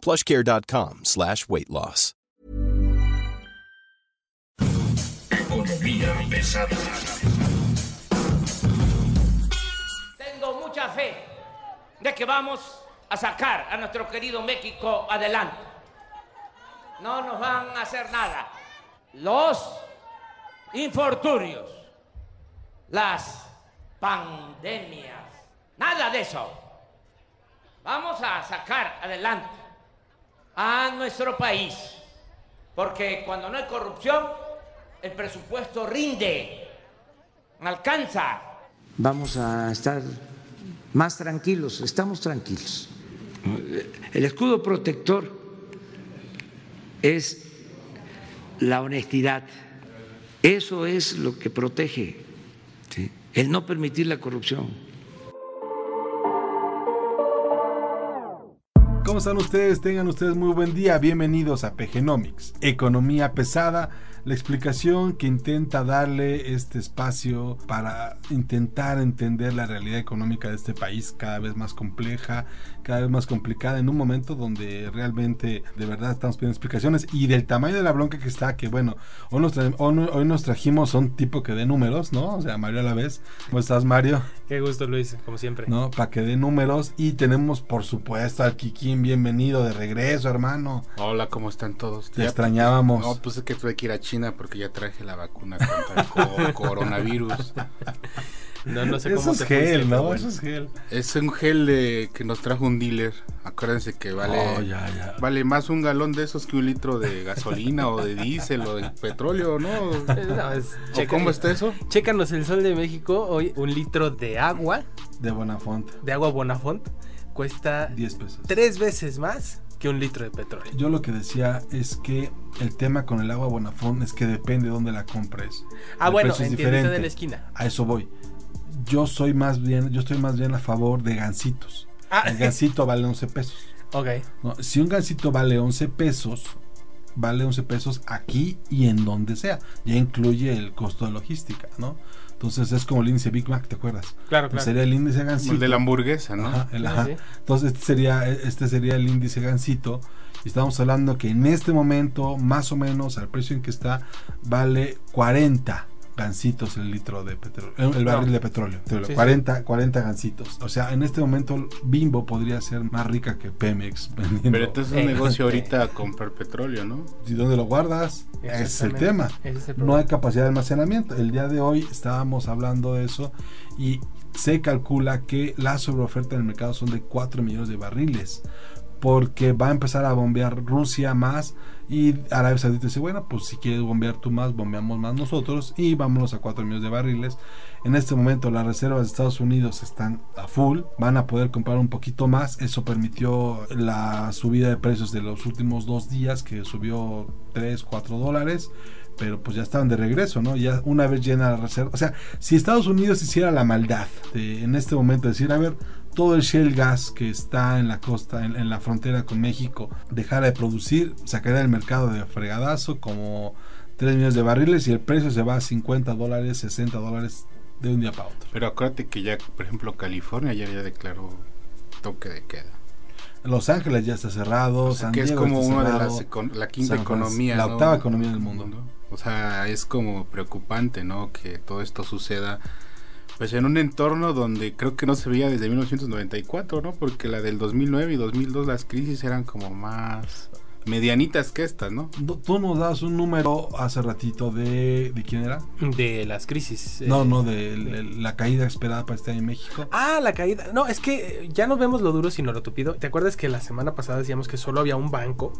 plushcare.com slash weight loss. Tengo mucha fe de que vamos a sacar a nuestro querido México adelante. No nos van a hacer nada. Los infortunios, las pandemias, nada de eso. Vamos a sacar adelante a nuestro país, porque cuando no hay corrupción, el presupuesto rinde, alcanza. Vamos a estar más tranquilos, estamos tranquilos. El escudo protector es la honestidad, eso es lo que protege, el no permitir la corrupción. ¿Cómo están ustedes? Tengan ustedes muy buen día. Bienvenidos a PGnomics, Economía Pesada, la explicación que intenta darle este espacio para intentar entender la realidad económica de este país cada vez más compleja, cada vez más complicada, en un momento donde realmente de verdad estamos pidiendo explicaciones y del tamaño de la bronca que está, que bueno, hoy nos, tra hoy nos trajimos un tipo que dé números, ¿no? O sea, Mario a la vez. ¿Cómo estás, Mario? Qué gusto, Luis, como siempre. No, para que dé números y tenemos, por supuesto, al Kikín, bienvenido de regreso, hermano. Hola, ¿cómo están todos? Te extrañábamos. No, pues es que tuve que ir a China porque ya traje la vacuna contra el coronavirus. No, no sé Eso cómo es gel, fuiste, ¿no? bueno. Eso es gel. Es un gel de, que nos trajo un dealer. Acuérdense que vale, Oh, ya, ya. vale más un galón de esos que un litro de gasolina o de diésel o de petróleo, ¿no? No, es- ¿O checa- cómo está eso? Chécanos el Sol de México. Hoy un litro de agua, De Bonafont, de agua Bonafont, cuesta 10 pesos. tres veces más que un litro de petróleo. Yo lo que decía es que el tema con el agua Bonafont es que depende de dónde la compres. Ah, El bueno, en tiendita de la esquina. A eso voy. Yo soy más bien, yo estoy más bien a favor de gancitos. Ah. El gancito vale 11 pesos. Ok. ¿no? Si un gancito vale 11 pesos, vale 11 pesos aquí y en donde sea. Ya incluye el costo de logística, ¿no? Entonces es como el índice Big Mac, ¿te acuerdas? Claro, Pues claro. Sería el índice Como gancito. el de la hamburguesa, ¿no? Ajá, el- Sí, ajá. sí. Entonces este sería, este sería el índice gancito. Y estamos hablando que en este momento, más o menos, al precio en que está, vale 40 gancitos el litro de petróleo, el, el barril No. de petróleo. Sí, sí. 40, 40 gancitos. O sea, en este momento Bimbo podría ser más rica que Pemex. vendiendo. Pero entonces es un Eh, negocio ahorita comprar petróleo, ¿no? ¿Y dónde lo guardas? Ese es el tema. Ese es el No hay capacidad de almacenamiento. El día de hoy estábamos hablando de eso y se calcula que la sobreoferta en el mercado son de 4 millones de barriles. Porque va a empezar a bombear Rusia más y Arabia Saudita dice, bueno, pues si quieres bombear tú más, bombeamos más nosotros y vámonos a 4 millones de barriles. En este momento las reservas de Estados Unidos están a full, van a poder comprar un poquito más. Eso permitió la subida de precios de los últimos dos días que subió 3, 4 dólares pero pues ya estaban de regreso, ¿no? Ya una vez llena la reserva. O sea, si Estados Unidos hiciera la maldad de en este momento decir, a ver, todo el shale gas que está en la costa, en, en la frontera con México, dejara de producir, sacaría del mercado de fregadazo como 3 millones de barriles y el precio se va a 50 dólares, 60 dólares de un día para otro. Pero acuérdate que ya, por ejemplo, California ya, ya declaró toque de queda. Los Ángeles ya está cerrado, O sea, San que es Diego como está una de cerrado, las, econ- la quinta San economía. la ¿no? octava economía del mundo. O sea, es como preocupante, ¿no? Que todo esto suceda, pues en un entorno donde creo que no se veía desde 1994, ¿no? Porque la del 2009 y 2002 las crisis eran como más medianitas que estas, ¿no? No, Tú nos das un número hace ratito de... ¿De quién era? De las crisis. No, eh, no, de, de la caída esperada para este año en México. Ah, la caída. No, es que eh, ya no vemos lo duro sino lo tupido. ¿Te acuerdas que la semana pasada decíamos que solo había un banco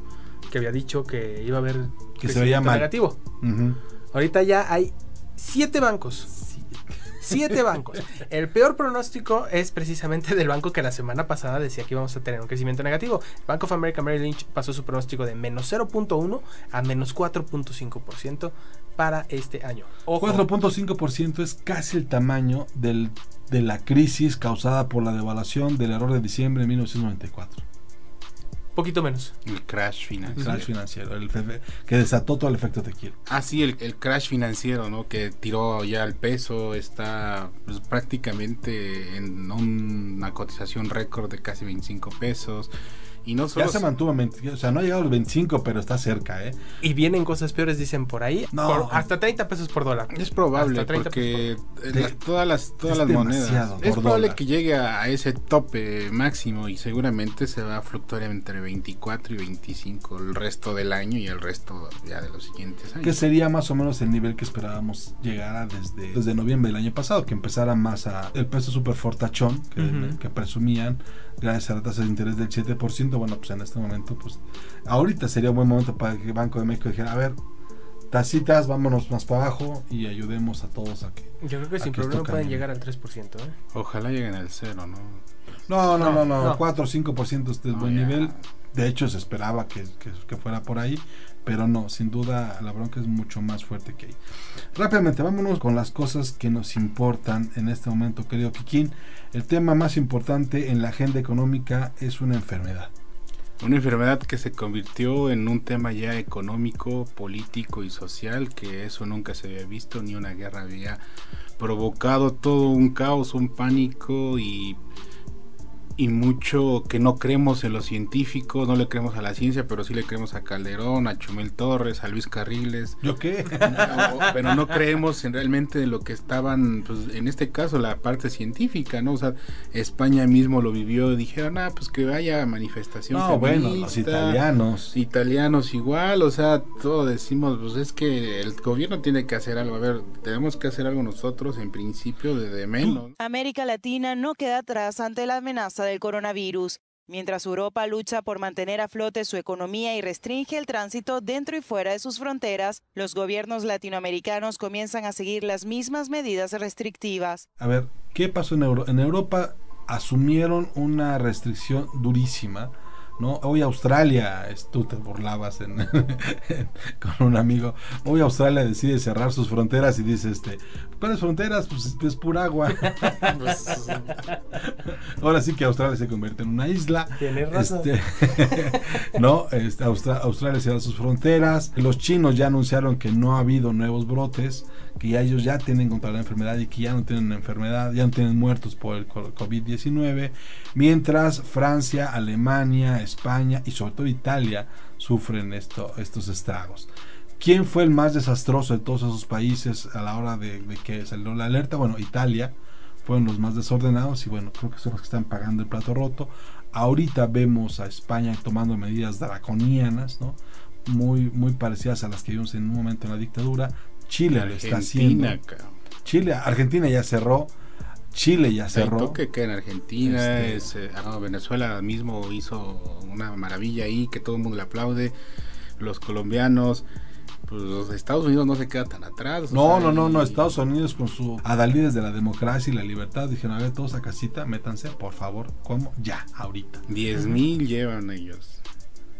que había dicho que iba a haber Que se veía mal. negativo? Ujú. Ahorita ya hay siete bancos Siete bancos. El peor pronóstico es precisamente del banco que la semana pasada decía que íbamos a tener un crecimiento negativo. Bank of America Merrill Lynch pasó su pronóstico de menos 0.1 a menos 4.5% para este año. Ojo, 4.5% es casi el tamaño del, de la crisis causada por la devaluación del error de diciembre de 1994. Poquito menos. El crash El financiero. crash financiero, el fe- que desató todo el efecto tequila. Ah, sí, el, el crash financiero, ¿no? Que tiró ya el peso, está pues, prácticamente en una cotización récord de casi 25 pesos. Y no solo... Ya se mantuvo, en 20 o sea, no ha llegado a los 25, pero está cerca, ¿eh? Y vienen cosas peores, dicen por ahí. No. por hasta 30 pesos por dólar. Es probable, Hasta 30 porque De- las- todas las, todas es las monedas. Es por probable dólar. que llegue a, ese tope máximo y seguramente se va a fluctuar entre 24 y 25 el resto del año y el resto ya de los siguientes años. Que sería más o menos el nivel que esperábamos llegara desde, desde noviembre del año pasado, que empezara más a el peso super fortachón que, Ujú. que presumían gracias a la tasa de interés del 7%. Bueno, pues en este momento, pues ahorita sería un buen momento para que el Banco de México dijera, a ver, tacitas, vámonos más para abajo y ayudemos a todos a que... Yo creo que sin Aquí problema pueden llegar al 3%. ¿eh? Ojalá lleguen al cero, ¿no? No, no, no, No, no, no. 4 o 5% este es buen nivel. De hecho, se esperaba que, que- que fuera por ahí, pero no, sin duda la bronca es mucho más fuerte que ahí. Rápidamente, vámonos con las cosas que nos importan en este momento, querido Kikín. El tema más importante en la agenda económica es una enfermedad. Una enfermedad que se convirtió en un tema ya económico, político y social, que eso nunca se había visto, ni una guerra había provocado todo un caos, un pánico y, y mucho que no creemos en los científicos, no le creemos a la ciencia, pero sí le creemos a Calderón, a Chumel Torres, a Luis Carriles. ¿Yo qué? No, pero no creemos en realmente en lo que estaban, pues en este caso la parte científica, ¿no? O sea, España mismo lo vivió, dijeron, ah, pues que haya manifestación. No, bueno, los italianos. Italianos igual, o sea, todo decimos, pues es que el gobierno tiene que hacer algo, a ver, tenemos que hacer algo nosotros en principio de, de menos. América Latina no queda atrás ante la amenaza del coronavirus. Mientras Europa lucha por mantener a flote su economía y restringe el tránsito dentro y fuera de sus fronteras, los gobiernos latinoamericanos comienzan a seguir las mismas medidas restrictivas. A ver, ¿qué pasó en Europa? En Europa asumieron una restricción durísima. ¿No? Hoy Australia, tú te burlabas en- con un amigo, hoy Australia decide cerrar sus fronteras y dice, este, ¿cuáles fronteras? Pues es, pura agua. Ahora sí que Australia se convierte en una isla. Tienes razón. Este, no, este, Austra- Australia cierra sus fronteras. Los chinos ya anunciaron que no ha habido nuevos brotes, que ya ellos ya tienen contra la enfermedad y que ya no tienen enfermedad, ya no tienen muertos por el co- COVID-19. Mientras Francia, Alemania, España y sobre todo Italia sufren esto, estos estragos. ¿Quién fue el más desastroso de todos esos países a la hora de, de que salió la alerta? Bueno, Italia fueron los más desordenados y bueno, creo que son los que están pagando el plato roto. Ahorita vemos a España tomando medidas draconianas, ¿no? Muy, muy parecidas a las que vimos en un momento en la dictadura. Chile lo está haciendo. Argentina, cabrón. Chile, Argentina ya cerró. Chile ya cerró. toque que en Argentina, Este- es, eh, ah, no, Venezuela mismo hizo una maravilla ahí, que todo el mundo le aplaude, los colombianos, pues los Estados Unidos no se queda tan atrás. No, sea, no, no, no. Estados Unidos con su adalides de la democracia y la libertad dijeron, a ver, todos a casita, métanse, por favor. ¿Cómo? Ya, ahorita. 10 mil llevan ellos.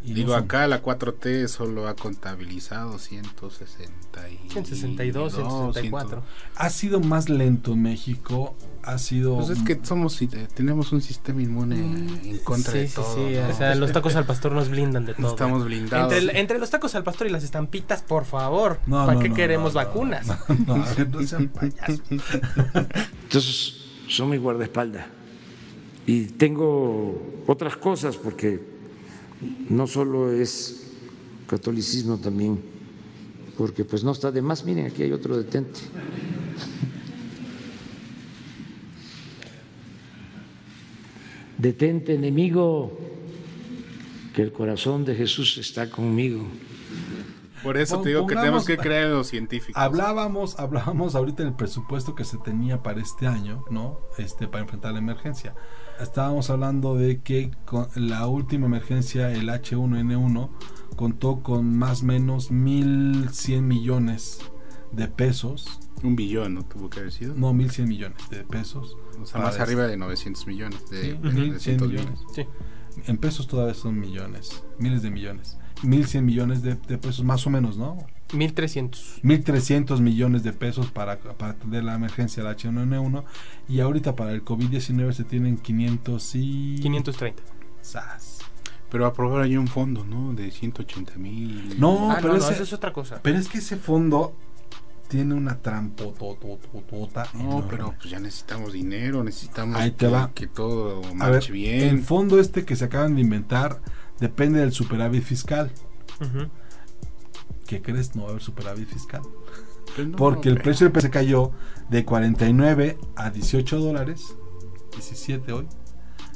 Y Digo, no son- acá la 4T solo ha contabilizado 160 y 162, 164. Ha sido más lento en México. Ha sido... Pues es que somos, eh, tenemos un sistema inmune en contra Sí, de sí, todo. sí. ¿no? O sea, los tacos al pastor nos blindan de todo. Estamos blindados. Entre, el- entre los tacos al pastor y las estampitas, por favor. No, ¿Para no, qué no, queremos vacunas? No, no, a ver, no sean payasos. Entonces, son mi guardaespaldas. Y tengo otras cosas porque no solo es catolicismo también, porque pues no está de más. Miren, aquí hay otro detente. Detente, enemigo, que el corazón de Jesús está conmigo. Por eso Pon- te digo que tenemos que creer en los científicos. Hablábamos, hablábamos ahorita del presupuesto que se tenía para este año, ¿no? Este, para enfrentar la emergencia. Estábamos hablando de que con la última emergencia, el H1N1, contó con más o menos 1.100 millones de pesos Un billón, ¿no? Tuvo que haber sido. No, 1.100 millones de pesos. o sea, más este- arriba de 900 millones. De, Sí, de ujú, 100 900 mil. millones. Sí. En pesos todavía son millones, miles de millones. 1.100 millones de, de pesos más o menos, ¿no? 1300. 1.300 millones de pesos para, para atender la emergencia del H1N1 y ahorita para el COVID-19 se tienen 500 y... 530. ¡Sas! Pero aprobar hay un fondo, ¿no? De 180 mil. No, ah, pero, no, no, ese- eso es otra cosa. pero es que ese fondo tiene una trampotototota No, enorme. pero pues ya necesitamos dinero, necesitamos Ahí te que, va. que todo A ver, marche bien. el fondo este que se acaban de inventar depende del superávit fiscal. ¿Qué crees? No va a haber superávit fiscal. Pues no, Porque el precio del peso cayó de 49 a 18 dólares, 17 hoy,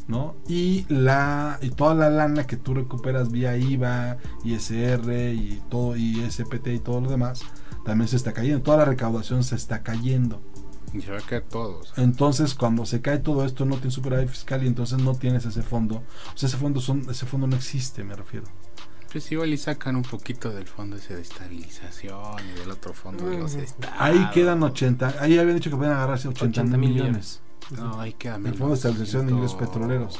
¿no? Y la y toda la lana que tú recuperas vía IVA, ISR y todo y SPT y todo lo demás también se está cayendo. Toda la recaudación se está cayendo. Y se va a caer todo. o sea, Entonces, cuando se cae todo esto, no tienes superávit fiscal y entonces no tienes ese fondo. O sea, ese fondo son ese fondo no existe, me refiero. Pues igual y sacan un poquito del fondo ese de estabilización y del otro fondo de los estados. Ahí quedan 80, ahí habían dicho que pueden agarrarse 80, 80 mil mil millones. No, ahí queda El menos. Fondo de Estabilización de Ingresos Petroleros.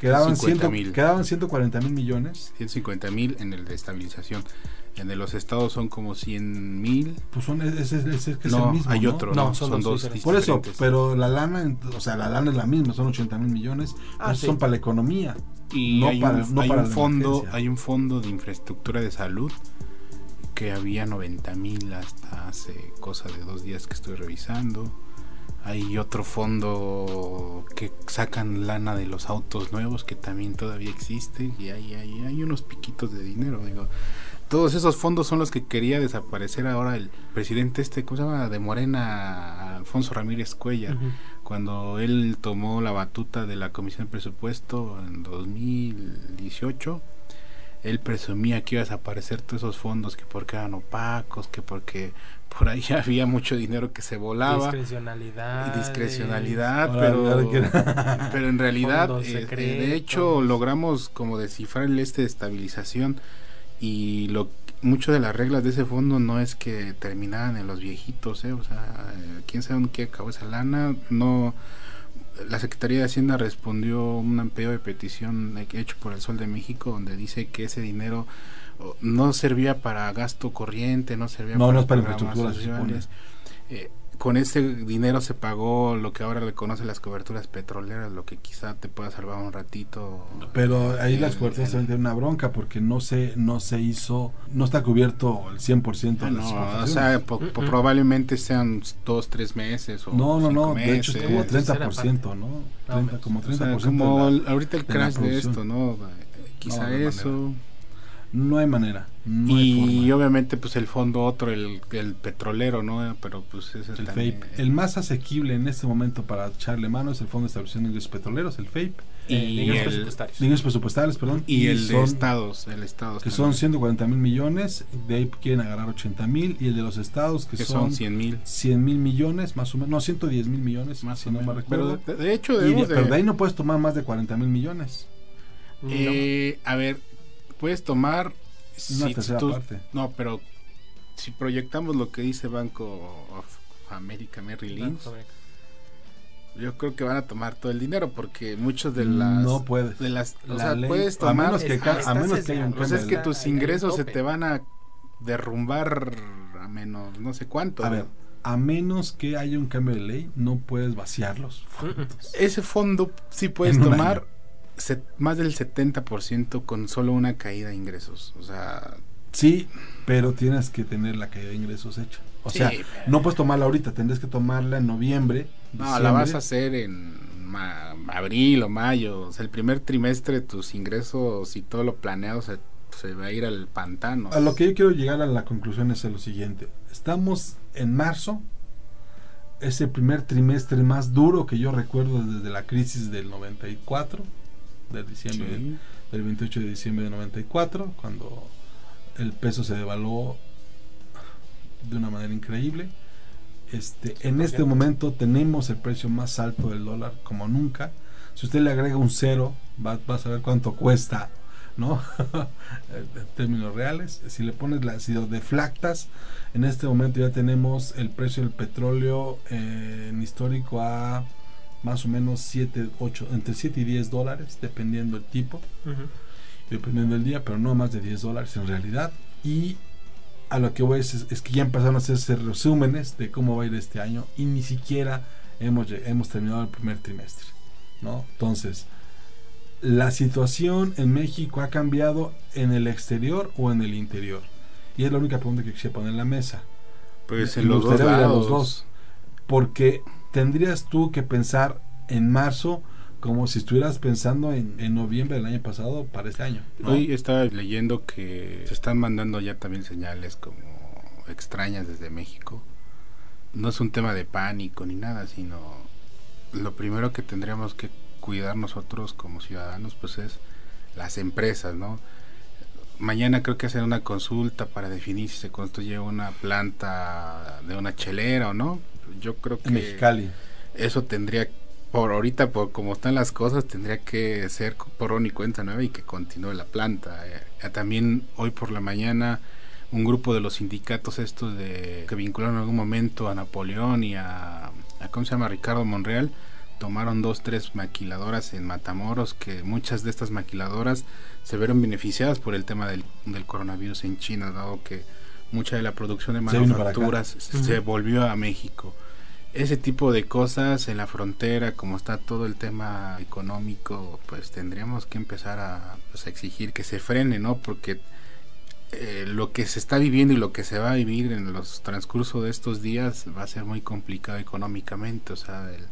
Quedaban, 50 ciento- mil. quedaban 140 mil millones. 150 mil en el de estabilización. En de los estados son como 100 mil. Pues son, ese, ese- ese que es No, el mismo. hay ¿no? otro, No, no, son son, dos diferentes. Por eso, pero la lana, o sea, la lana es la misma, son 80 mil millones. Ah, sí. son para la economía. Y no hay, para- un, no hay para un la fondo, emergencia. hay un fondo de infraestructura de salud que había 90 mil hasta hace cosa de dos días que estoy revisando. Hay otro fondo que sacan lana de los autos nuevos que también todavía existe y hay, hay, hay unos piquitos de dinero. Digo, todos esos fondos son los que quería desaparecer ahora el presidente este, ¿cómo se llama? De Morena, Alfonso Ramírez Cuellar cuando él tomó la batuta de la Comisión de Presupuesto en 2018, él presumía que iba a desaparecer todos esos fondos, que porque eran opacos, que porque por ahí había mucho dinero que se volaba. Discrecionalidad. Y discrecionalidad, pero, pero en realidad, eh, eh, de hecho, logramos como descifrar el este de estabilización y lo mucho de las reglas de ese fondo no es que terminaran en los viejitos, ¿eh? o sea, eh, quién sabe en qué acabó esa lana, no la Secretaría de Hacienda respondió un pedido de petición hecho por el Sol de México donde dice que ese dinero no servía para gasto corriente, no servía No, para no es para programas infraestructura, se supone. sociales. Eh, con ese dinero se pagó lo que ahora le conoce las coberturas petroleras, lo que quizá te pueda salvar un ratito. Pero ahí El- las coberturas el- también tienen una bronca porque no se, no se hizo, no está cubierto el 100% Ah, de las no, o sea, po- po- probably sean dos, tres meses o no, no, no, de hecho es como Tercera 30%, ¿no? 30, como 30% O sea, de como la- ahorita el de crash de, esto, ¿no? Eh, Quizá No, de eso. No hay manera. No y obviamente pues el fondo otro, el, el petrolero, ¿no? Pero pues ese El también- FAPE. El más asequible en este momento para echarle mano es el Fondo de Estabilización de Ingresos Petroleros, el FAPE. y Eh, de ingresos el, presupuestarios. De ingresos perdón. y el de son- estados, el estado Que son 140 mil millones, de ahí quieren agarrar 80 mil. Y el de los estados, que, que son, son 100 mil. 100 mil millones, más o menos. No, 110 mil millones, Más si o no me recuerdo. Pero de, de hecho Y de- pero de- de ahí no puedes tomar más de 40 mil millones. No. Eh, a ver, puedes tomar. Una si tercera tú- parte. No, pero si proyectamos lo que dice Banco of America Merrill Lynch, yo creo que van a tomar todo el dinero porque muchos de las. No puedes. De las o sea, ley- puedes a tomar. menos que, a menos que haya un sesgado. Pues es que tus ingresos se te van a derrumbar a menos no sé cuánto. A ver, a menos que haya un cambio de ley, no puedes vaciar los fondos. Ese fondo sí puedes tomar más del 70% con solo una caída de ingresos. O sea, Sí, pero tienes que tener la caída de ingresos hecha. O Sí, sea, pero- no puedes tomarla ahorita, tendrás que tomarla en noviembre. no, la vas a hacer en ma- abril o mayo. O sea, el primer trimestre tus ingresos y todo lo planeado se, se va a ir al pantano. A lo que yo quiero llegar a la conclusión es lo siguiente. Estamos en marzo, es el primer trimestre más duro que yo recuerdo desde la crisis del 94, del diciembre del, Sí. del 28 de diciembre de 94, cuando el peso se devaluó de una manera increíble. Este, en este momento tenemos el precio más alto del dólar como nunca. Si usted le agrega un cero, va, va a saber cuánto cuesta ¿no? en términos reales. Si le pones la, si lo deflactas, en este momento ya tenemos el precio del petróleo eh, en histórico a más o menos 7, 8, entre 7 y 10 dólares, dependiendo el tipo, Ujú. dependiendo del día, pero no más de 10 dólares en realidad. Y a lo que voy es, es que ya empezaron a hacerse resúmenes de cómo va a ir este año y ni siquiera hemos, hemos terminado el primer trimestre, ¿no? Entonces, la situación en México ha cambiado en el exterior o en el interior. Y es la única pregunta que quisiera poner en la mesa. Pues en los dos lados. los dos. Porque tendrías tú que pensar en marzo como si estuvieras pensando en, en noviembre del año pasado para este año. Hoy estaba leyendo que se están mandando ya también señales como extrañas desde México. No es un tema de pánico ni nada, sino lo primero que tendríamos que cuidar nosotros como ciudadanos pues es las empresas, ¿no? Mañana creo que hacen una consulta para definir si se construye una planta de una chelera o no. Yo creo que Mexicali. eso tendría por ahorita por como están las cosas tendría que ser por y cuenta nueva y que continúe la planta Eh, también hoy por la mañana un grupo de los sindicatos estos de que vincularon en algún momento a Napoleón y a, a cómo se llama Ricardo Monreal tomaron dos tres maquiladoras en Matamoros que muchas de estas maquiladoras se vieron beneficiadas por el tema del, del coronavirus en China dado que mucha de la producción de Se manufacturas se, se volvió a México. Ese tipo de cosas en la frontera, como está todo el tema económico, pues tendríamos que empezar a, pues, a exigir que se frene, ¿no? Porque eh, lo que se está viviendo y lo que se va a vivir en los transcurso de estos días va a ser muy complicado económicamente, o sea, el,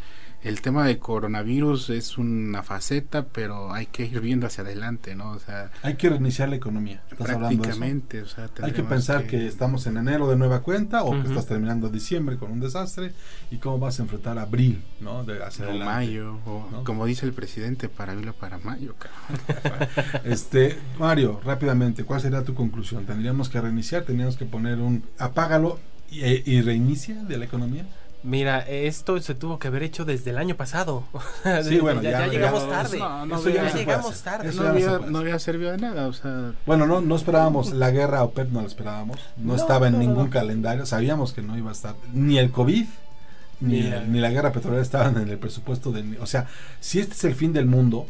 el tema de coronavirus es una faceta, pero hay que ir viendo hacia adelante, ¿no? O sea, Hay que reiniciar la economía. ¿Estás hablando de eso? prácticamente, o sea, Hay que pensar que... estamos en enero de nueva cuenta o que estás terminando diciembre con un desastre y cómo vas a enfrentar abril, ¿no? De hacia o adelante. mayo, o ¿no? como dice el presidente, para abril o para mayo, cabrón. Este, Mario, rápidamente, ¿cuál sería tu conclusión? ¿Tendríamos que reiniciar? ¿Tendríamos que poner un apágalo y, y reinicia de la economía? Mira, esto se tuvo que haber hecho desde el año pasado. Sí, bueno, ya, ya- ya ya- llegamos ya- tarde. no, no Eso ya llegamos tarde. Eso no había, no servido de nada, o sea, Bueno, no, no esperábamos la guerra OPEP, no la esperábamos. No, No, estaba en ningún no. calendario. Sabíamos que no iba a estar ni el COVID ni, Ni la- el- ni la guerra petrolera estaban en el presupuesto de. O sea, si este es el fin del mundo,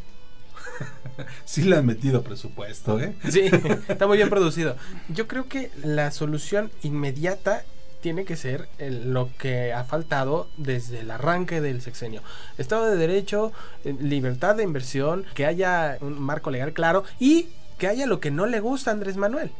sí le han metido presupuesto, ¿eh? Sí, está muy bien producido. Yo creo que la solución inmediata tiene que ser el- lo que ha faltado desde el arranque del sexenio. Estado de Derecho, eh, libertad de inversión, que haya un marco legal claro y que haya lo que no le gusta a Andrés Manuel.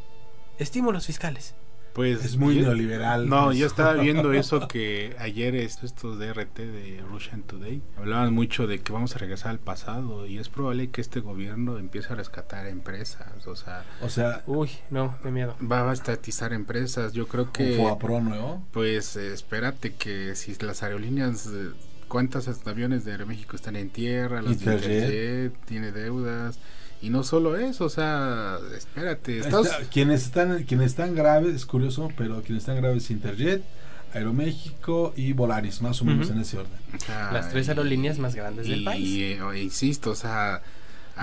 Estímulos fiscales. Pues... Es muy yo- neoliberal. No, eso. yo estaba viendo eso que ayer es- estos de RT de Russian Today hablaban mucho de que vamos a regresar al pasado y es probable que este gobierno empiece a rescatar empresas, o sea, O sea, Uy, no, de miedo. va a estatizar empresas. Yo creo un que... FOAPRO nuevo. Pues eh, espérate que si las aerolíneas, eh, ¿cuántos aviones de Aeroméxico están en tierra? De Interjet. Interjet tiene deudas. Y no solo eso, o sea, espérate. Estados- Está- quienes están quienes están graves, es curioso, pero quienes están graves Interjet, Aeroméxico y Volaris, más o menos en ese orden. o sea, Las tres y- aerolíneas más grandes del y, país. eh, o- insisto, o sea,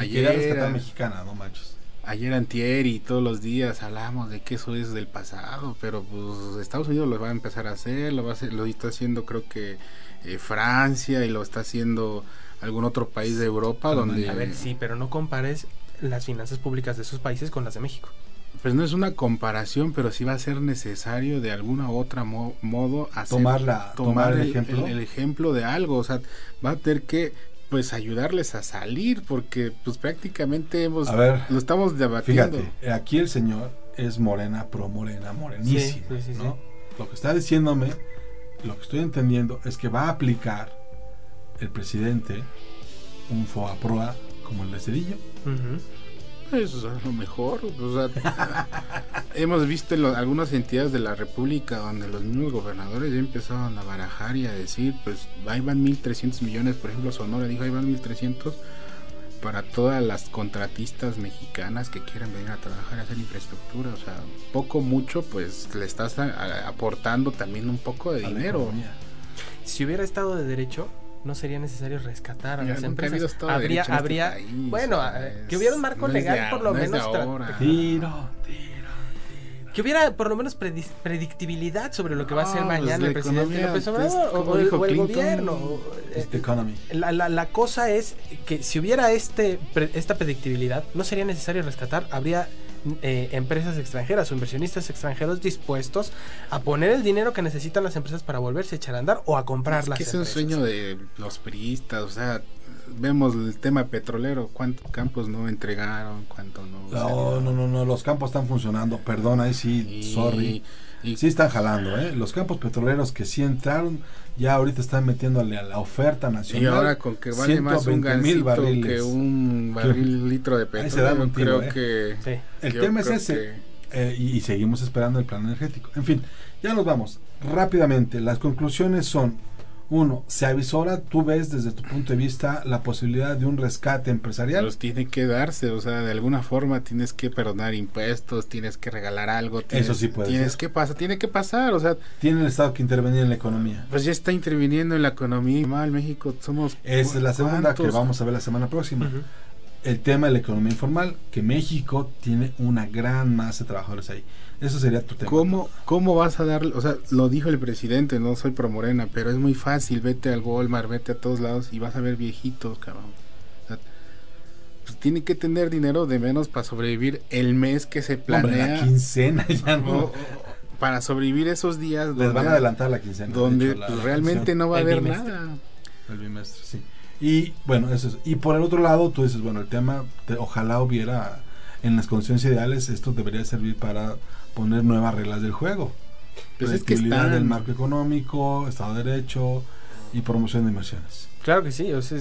Y quería ayer, rescatar mexicana, no manches. Ayer antier y todos los días hablamos de que eso es del pasado, pero pues Estados Unidos lo va a empezar a hacer, lo va a hacer, lo está haciendo creo que eh, Francia y lo está haciendo algún otro país de Europa donde A ver, sí, pero no compares las finanzas públicas de esos países con las de México. Pues no es una comparación, pero sí va a ser necesario de alguna u otra mo- modo hacer, Tomar la- tomar el el, ejemplo. el- el ejemplo de algo. O sea, va a tener que pues ayudarles a salir porque pues prácticamente hemos, A ver, lo estamos debatiendo. Fíjate, aquí el señor es morena, pro morena, morenísima, Sí, sí, sí, ¿no? Lo que está diciéndome, lo que estoy entendiendo es que va a aplicar el presidente un FOAPROA como el de Cedillo. Ujú. Pues a lo mejor, o sea, hemos visto en lo- algunas entidades de la República donde los mismos gobernadores ya empezaron a barajar y a decir, pues ahí van 1.300 millones, por ejemplo Sonora dijo, ahí van 1.300 para todas las contratistas mexicanas que quieran venir a trabajar y hacer infraestructura, o sea, poco mucho, pues le estás a- a- aportando también un poco de a dinero. Si hubiera Estado de Derecho, no sería necesario rescatar a Ya, las empresas. Habría, este habría, país, bueno, eh, es- que hubiera un marco no es de legal por lo no menos. ahora. Tiro, tiro. Que hubiera por lo menos predictibilidad sobre lo que va a hacer No, pues, mañana la el presidente López pues, Obrador o, el, o el gobierno. o, eh. La, la, la cosa es que si hubiera este pre- esta predictibilidad, no sería necesario rescatar, habría eh, empresas extranjeras o inversionistas extranjeros dispuestos a poner el dinero que necesitan las empresas para volverse a echar a andar o a comprar Es las que es un sueño de los priistas, o sea, vemos el tema petrolero, cuántos campos no entregaron, cuánto no. No, no, no, no, los campos están funcionando, perdón, ahí sí, Y- sorry. Y- Sí están jalando, ¿eh? Los campos petroleros que sí entraron, ya ahorita están metiéndole a la oferta Y nacional. ahora con que vale más un 120 mil barriles. que un barril litro de Ahí se dan petróleo, un tiro, creo ¿eh? que... Sí. El tema es ese. que- eh, y, y seguimos esperando el plan energético. En fin, ya nos vamos. Rápidamente, las conclusiones son, uno, se avisora, tú ves desde tu punto de vista la posibilidad de un rescate empresarial. Pues tiene que darse, o sea, de alguna forma tienes que perdonar impuestos, tienes que regalar algo. Tienes, Eso sí puede Tienes ser. que pasar, tiene que pasar, o sea, Tiene el Estado que intervenir en la economía. pues ya está interviniendo en la economía. Mal, México somos... Esa es la segunda que vamos a ver la semana próxima. El tema de la economía informal, que México tiene una gran masa de trabajadores ahí. Eso sería tu tema. ¿Cómo, ¿Cómo vas a darle? O sea, lo dijo el presidente, no soy pro morena, pero es muy fácil. Vete al Walmart, vete a todos lados y vas a ver viejitos, cabrón. O sea, pues tiene que tener dinero de menos para sobrevivir el mes que se Hombre, planea. la quincena ya no. o- para sobrevivir esos días Les donde, van a adelantar la quincena. de donde hecho, la- pues, realmente no va a El haber bimestre. nada. El bimestre, sí. Y bueno, eso es. Y por el otro lado, tú dices, bueno, el tema, ojalá hubiera, en las condiciones ideales, esto debería servir para poner nuevas reglas del juego. Pues es que están- del marco económico, Estado de Derecho y promoción de inversiones. Claro que sí. o sea,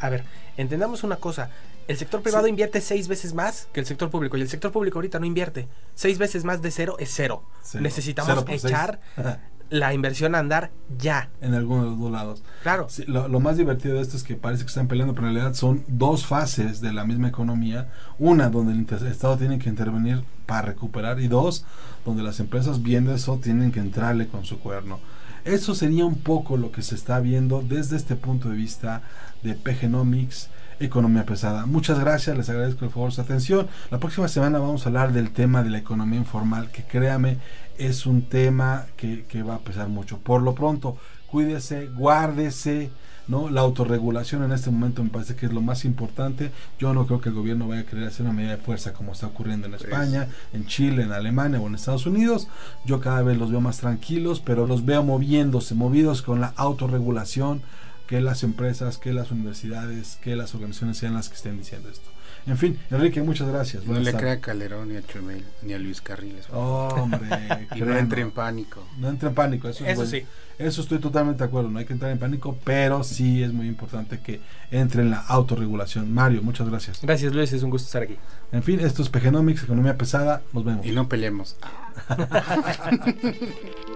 a ver, entendamos una cosa. El sector privado Sí. invierte seis veces más que el sector público y el sector público ahorita no invierte. Seis veces más de cero es cero. Cero. Necesitamos Cero echar la inversión a andar ya. en algunos de los dos lados. Claro. Sí, lo, lo más divertido de esto es que parece que están peleando, pero en realidad son dos fases de la misma economía. Una donde el Estado tiene que intervenir para recuperar y dos donde las empresas viendo eso tienen que entrarle con su cuerno. Eso sería un poco lo que se está viendo desde este punto de vista de PGnomics, economía pesada. Muchas gracias, les agradezco por favor su atención. La próxima semana vamos a hablar del tema de la economía informal, que créame, es un tema que, que va a pesar mucho. Por lo pronto, cuídese, guárdese, ¿no? La autorregulación en este momento me parece que es lo más importante. Yo no creo que el gobierno vaya a querer hacer una medida de fuerza como está ocurriendo en España, en Chile, en Alemania o en Estados Unidos. Yo cada vez los veo más tranquilos, pero los veo moviéndose, movidos con la autorregulación, que las empresas, que las universidades, que las organizaciones sean las que estén diciendo esto. En fin, Enrique, muchas gracias. No Buenas le crea a. Calderón ni a Chumel ni a Luis Carriles. Hombre, y no entre en pánico. No entre en pánico, eso, es bueno. sí. Eso estoy totalmente de acuerdo, no hay que entrar en pánico, pero sí es muy importante que entre en la autorregulación. Mario, muchas gracias. Gracias Luis, es un gusto estar aquí. En fin, esto es Pegenomics, Economía Pesada, nos vemos. Y no peleemos.